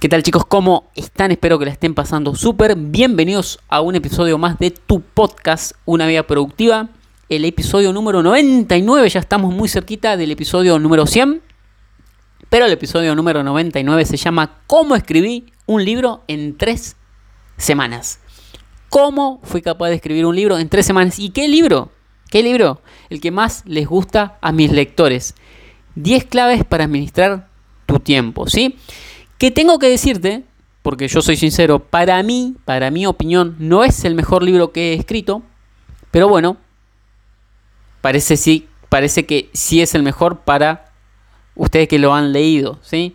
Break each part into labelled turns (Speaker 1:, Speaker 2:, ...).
Speaker 1: ¿Qué tal chicos? ¿Cómo están? Espero que la estén pasando súper. Bienvenidos a un episodio más de tu podcast, Una Vida Productiva. El episodio número 99, ya estamos muy cerquita del episodio número 100. Pero el episodio número 99 se llama ¿Cómo escribí un libro en tres semanas? ¿Cómo fui capaz de escribir un libro en tres semanas? ¿Y qué libro? ¿Qué libro? El que más les gusta a mis lectores. 10 claves para administrar tu tiempo, ¿sí? Que tengo que decirte, porque yo soy sincero, para mí, para mi opinión, no es el mejor libro que he escrito, pero bueno, parece sí, parece que sí es el mejor para ustedes que lo han leído, ¿sí?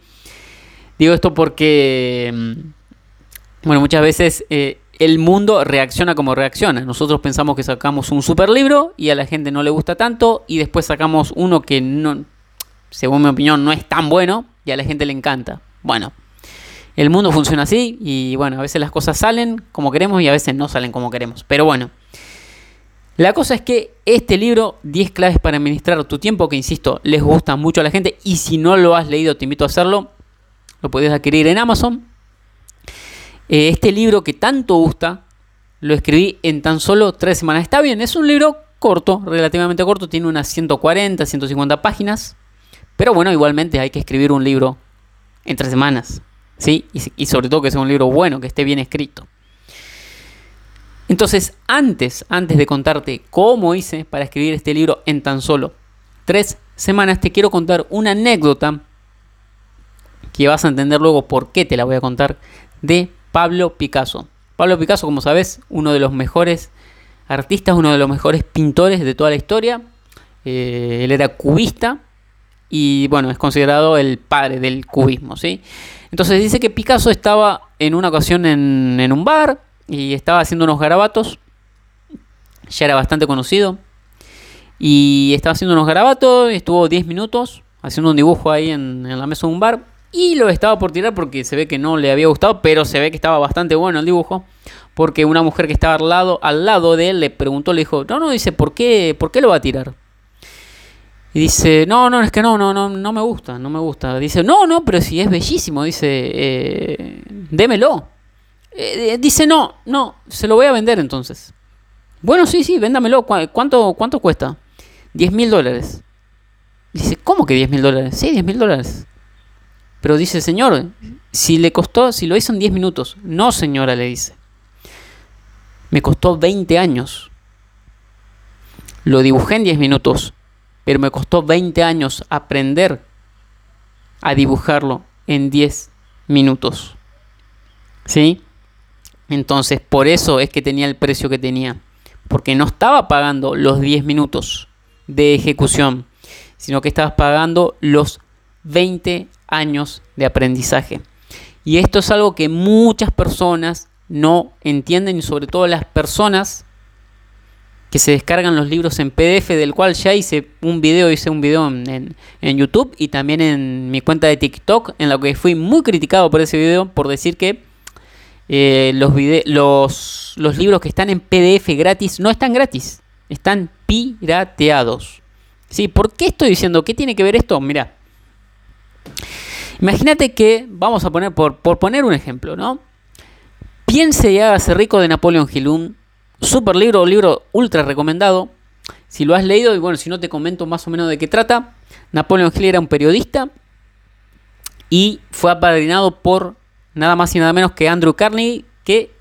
Speaker 1: Digo esto porque, mm, bueno, muchas veces eh, el mundo reacciona como reacciona. Nosotros pensamos que sacamos un super libro y a la gente no le gusta tanto y después sacamos uno que no, según mi opinión, no es tan bueno y a la gente le encanta. Bueno, el mundo funciona así y bueno, a veces las cosas salen como queremos y a veces no salen como queremos. Pero bueno, la cosa es que este libro, 10 claves para administrar tu tiempo, que insisto, les gusta mucho a la gente y si no lo has leído te invito a hacerlo, lo puedes adquirir en Amazon. Eh, este libro que tanto gusta, lo escribí en tan solo 3 semanas. Está bien, es un libro corto, relativamente corto, tiene unas 140, 150 páginas. Pero bueno, igualmente hay que escribir un libro en tres semanas. ¿Sí? Y, sobre todo que sea un libro bueno, que esté bien escrito. Entonces, antes, antes de contarte cómo hice para escribir este libro en tan solo tres semanas, te quiero contar una anécdota que vas a entender luego por qué te la voy a contar de Pablo Picasso. Pablo Picasso, como sabes, uno de los mejores artistas, uno de los mejores pintores de toda la historia. Eh, él era cubista, y bueno, es considerado el padre del cubismo, ¿sí? Entonces dice que Picasso estaba en una ocasión en, un bar y estaba haciendo unos garabatos, ya era bastante conocido, y estaba haciendo unos garabatos, estuvo 10 minutos haciendo un dibujo ahí en, en la mesa de un bar, y lo estaba por tirar porque se ve que no le había gustado, pero se ve que estaba bastante bueno el dibujo. Porque una mujer que estaba al lado, al lado de él le preguntó, le dijo, no, no, dice, ¿por qué, ¿por qué lo va a tirar? Y dice, no, no, es que no, no, no, no me gusta, no me gusta. Dice, no, no, pero si es bellísimo, dice, eh, démelo. Eh, dice, no, no, se lo voy a vender entonces. Bueno, sí, sí, véndamelo. ¿Cuánto, cuánto cuesta? 10 mil dólares. Dice, ¿cómo que 10 mil dólares? Sí, 10 mil dólares. Pero dice, señor, si le costó, si lo hizo en 10 minutos. No, señora, le dice. Me costó 20 años. Lo dibujé en 10 minutos pero me costó 20 años aprender a dibujarlo en 10 minutos. ¿Sí? Entonces, por eso es que tenía el precio que tenía. Porque no estaba pagando los 10 minutos de ejecución, sino que estabas pagando los 20 años de aprendizaje. Y esto es algo que muchas personas no entienden y sobre todo las personas que se descargan los libros en PDF, del cual ya hice un video, hice un video en, YouTube y también en mi cuenta de TikTok, en la que fui muy criticado por ese video por decir que eh, los, los, los libros que están en PDF gratis no están gratis, están pirateados. ¿Sí? ¿Por qué estoy diciendo? ¿Qué tiene que ver esto? Mira, imagínate que, vamos a poner, por, por poner un ejemplo, ¿no? Piense y hágase rico de Napoleón Hill, Super libro, libro ultra recomendado. Si lo has leído, y bueno, si no te comento más o menos de qué trata. Napoleon Hill era un periodista y fue apadrinado por nada más y nada menos que Andrew Carnegie, que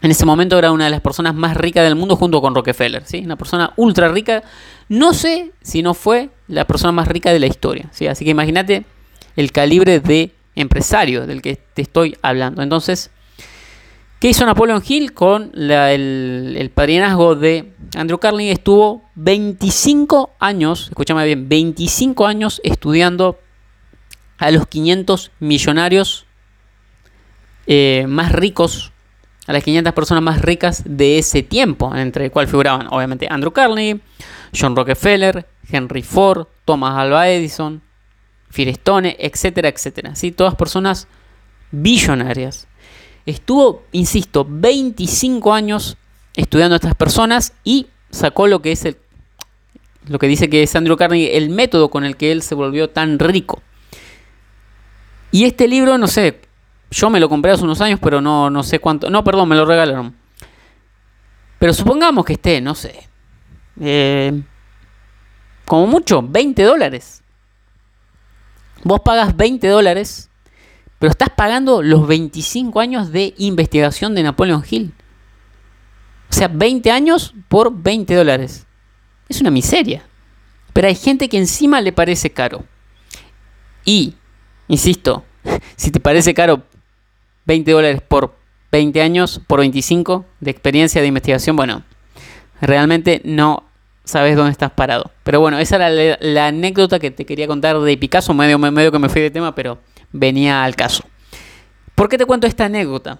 Speaker 1: en ese momento era una de las personas más ricas del mundo junto con Rockefeller, ¿sí? Una persona ultra rica. No sé si no fue la persona más rica de la historia, ¿sí? Así que imagínate el calibre de empresario del que te estoy hablando. Entonces, ¿Qué hizo Napoleon Hill con el, el, padrinazgo de Andrew Carnegie? Estuvo 25 años, escúchame bien, 25 años estudiando a los 500 millonarios eh, más ricos, a las 500 personas más ricas de ese tiempo, entre el cual figuraban obviamente Andrew Carnegie, John Rockefeller, Henry Ford, Thomas Alva Edison, Firestone, etcétera, etcétera. ¿sí? Todas personas billonarias. Estuvo, insisto, 25 años estudiando a estas personas y sacó lo que es el lo que dice que es Andrew Carnegie, el método con el que él se volvió tan rico. Y este libro, no sé, yo me lo compré hace unos años, pero no, no sé cuánto. No, perdón, me lo regalaron. Pero supongamos que esté, no sé. Eh, como mucho, 20 dólares. Vos pagas 20 dólares, pero estás pagando los 25 años de investigación de Napoleon Hill. O sea, 20 años por 20 dólares. Es una miseria. Pero hay gente que encima le parece caro. Y, insisto, si te parece caro 20 dólares por 20 años, por 25 de experiencia de investigación, bueno, realmente no sabes dónde estás parado. Pero bueno, esa era la, anécdota que te quería contar de Picasso, medio, medio que me fui de tema, pero venía al caso. ¿Por qué te cuento esta anécdota?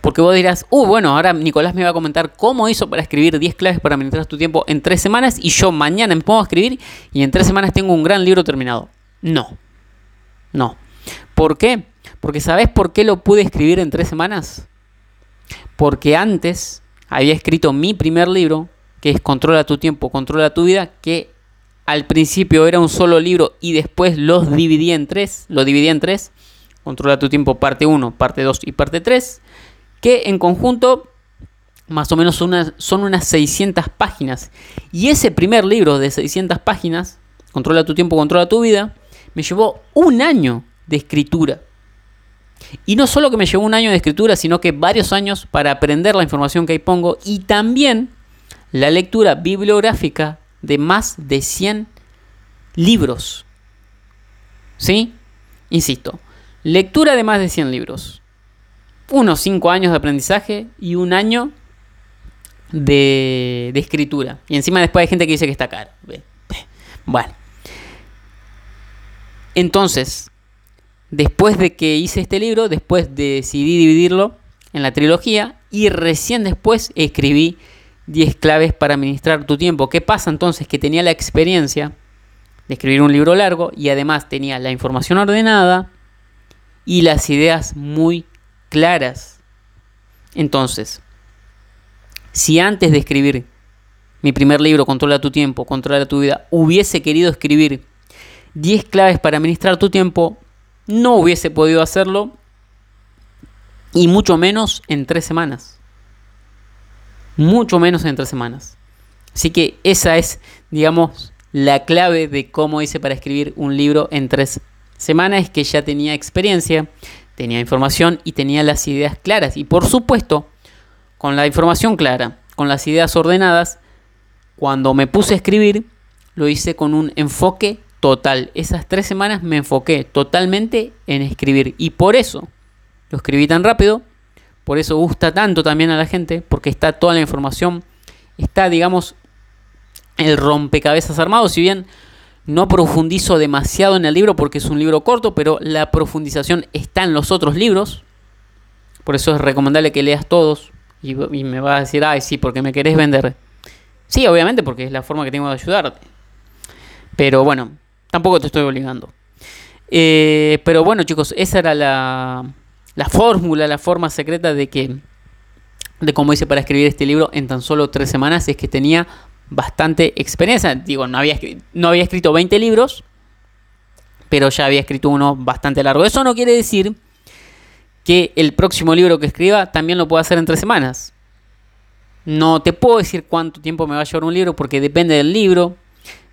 Speaker 1: Porque vos dirás, uh, bueno, ahora Nicolás me va a comentar cómo hizo para escribir 10 claves para administrar tu tiempo en 3 semanas y yo mañana me pongo a escribir y en 3 semanas tengo un gran libro terminado. No, no. ¿Por qué? Porque ¿sabés por qué lo pude escribir en 3 semanas? Porque antes había escrito mi primer libro, que es Controla tu tiempo, controla tu vida, que al principio era un solo libro y después los dividí en tres, lo dividí en tres, Controla tu tiempo parte 1, parte 2 y parte 3 que en conjunto más o menos son unas, son unas 600 páginas. Y ese primer libro de 600 páginas, Controla tu tiempo, controla tu vida, me llevó un año de escritura. Y no solo que me llevó un año de escritura, sino que varios años para aprender la información que ahí pongo y también la lectura bibliográfica de más de 100 libros. ¿Sí? Insisto, lectura de más de 100 libros unos 5 años de aprendizaje y un año de, escritura. Y encima después hay gente que dice que está caro. Bueno. Entonces, después de que hice este libro, después decidí dividirlo en la trilogía y recién después escribí 10 claves para administrar tu tiempo. ¿Qué pasa entonces? Que tenía la experiencia de escribir un libro largo y además tenía la información ordenada y las ideas muy claras. Entonces, si antes de escribir mi primer libro, Controla tu tiempo, Controla tu vida, hubiese querido escribir 10 claves para administrar tu tiempo, no hubiese podido hacerlo y mucho menos en tres semanas. Mucho menos en tres semanas. Así que esa es, digamos, la clave de cómo hice para escribir un libro en tres semanas, que ya tenía experiencia, tenía información y tenía las ideas claras. Y por supuesto, con la información clara, con las ideas ordenadas, cuando me puse a escribir, lo hice con un enfoque total. Esas tres semanas me enfoqué totalmente en escribir. Y por eso lo escribí tan rápido, por eso gusta tanto también a la gente, porque está toda la información, está, digamos, el rompecabezas armado. Si bien no profundizo demasiado en el libro porque es un libro corto, pero la profundización está en los otros libros. Por eso es recomendable que leas todos. Y, me vas a decir, ay, sí, porque me querés vender. Sí, obviamente, porque es la forma que tengo de ayudarte. Pero bueno, tampoco te estoy obligando. Eh, pero bueno, chicos, esa era la, la fórmula, la forma secreta de que de cómo hice para escribir este libro en tan solo tres semanas. Es que tenía bastante experiencia. Digo, no había, no había escrito 20 libros, pero ya había escrito uno bastante largo. Eso no quiere decir que el próximo libro que escriba también lo pueda hacer en tres semanas. No te puedo decir cuánto tiempo me va a llevar un libro porque depende del libro,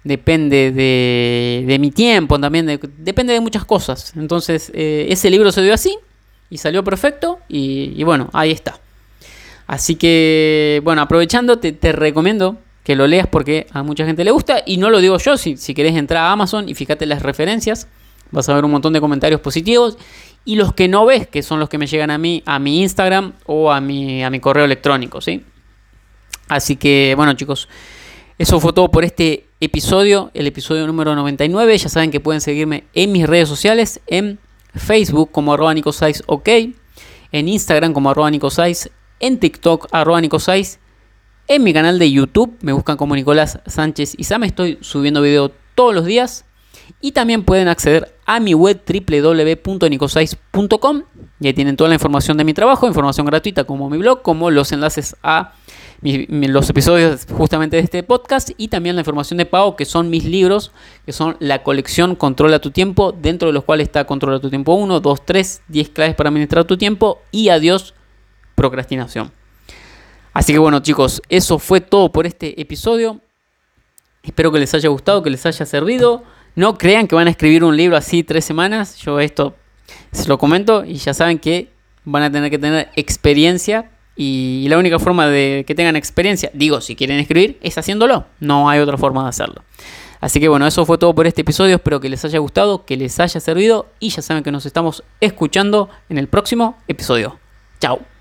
Speaker 1: depende de, mi tiempo también, depende de muchas cosas. Entonces, eh, ese libro se dio así y salió perfecto y, bueno, ahí está. Así que, bueno, aprovechando, te recomiendo que lo leas porque a mucha gente le gusta. Y no lo digo yo, si, si querés entrar a Amazon y fíjate las referencias, vas a ver un montón de comentarios positivos. Y los que no ves, que son los que me llegan a mí, a mi Instagram o a mi, a mi correo electrónico, ¿sí? Así que, bueno, chicos, eso fue todo por este episodio, el episodio número 99. Ya saben que pueden seguirme en mis redes sociales, en Facebook como arroba nicosais ok, en Instagram como arroba nicosais, en TikTok arroba nicosais, en mi canal de YouTube me buscan como Nicolás Sánchez y me estoy subiendo video todos los días. Y también pueden acceder a mi web www.nicosais.com y ahí tienen toda la información de mi trabajo, información gratuita como mi blog, como los enlaces a los episodios justamente de este podcast y también la información de pago que son mis libros, que son la colección Controla tu tiempo, dentro de los cuales está Controla tu tiempo 1, 2, 3, 10 claves para administrar tu tiempo y adiós procrastinación. Así que bueno chicos, eso fue todo por este episodio. Espero que les haya gustado, que les haya servido. No crean que van a escribir un libro así tres semanas. Yo esto se lo comento y ya saben que van a tener que tener experiencia y la única forma de que tengan experiencia, digo, si quieren escribir, es haciéndolo. No hay otra forma de hacerlo. Así que bueno, eso fue todo por este episodio. Espero que les haya gustado, que les haya servido y ya saben que nos estamos escuchando en el próximo episodio. Chao.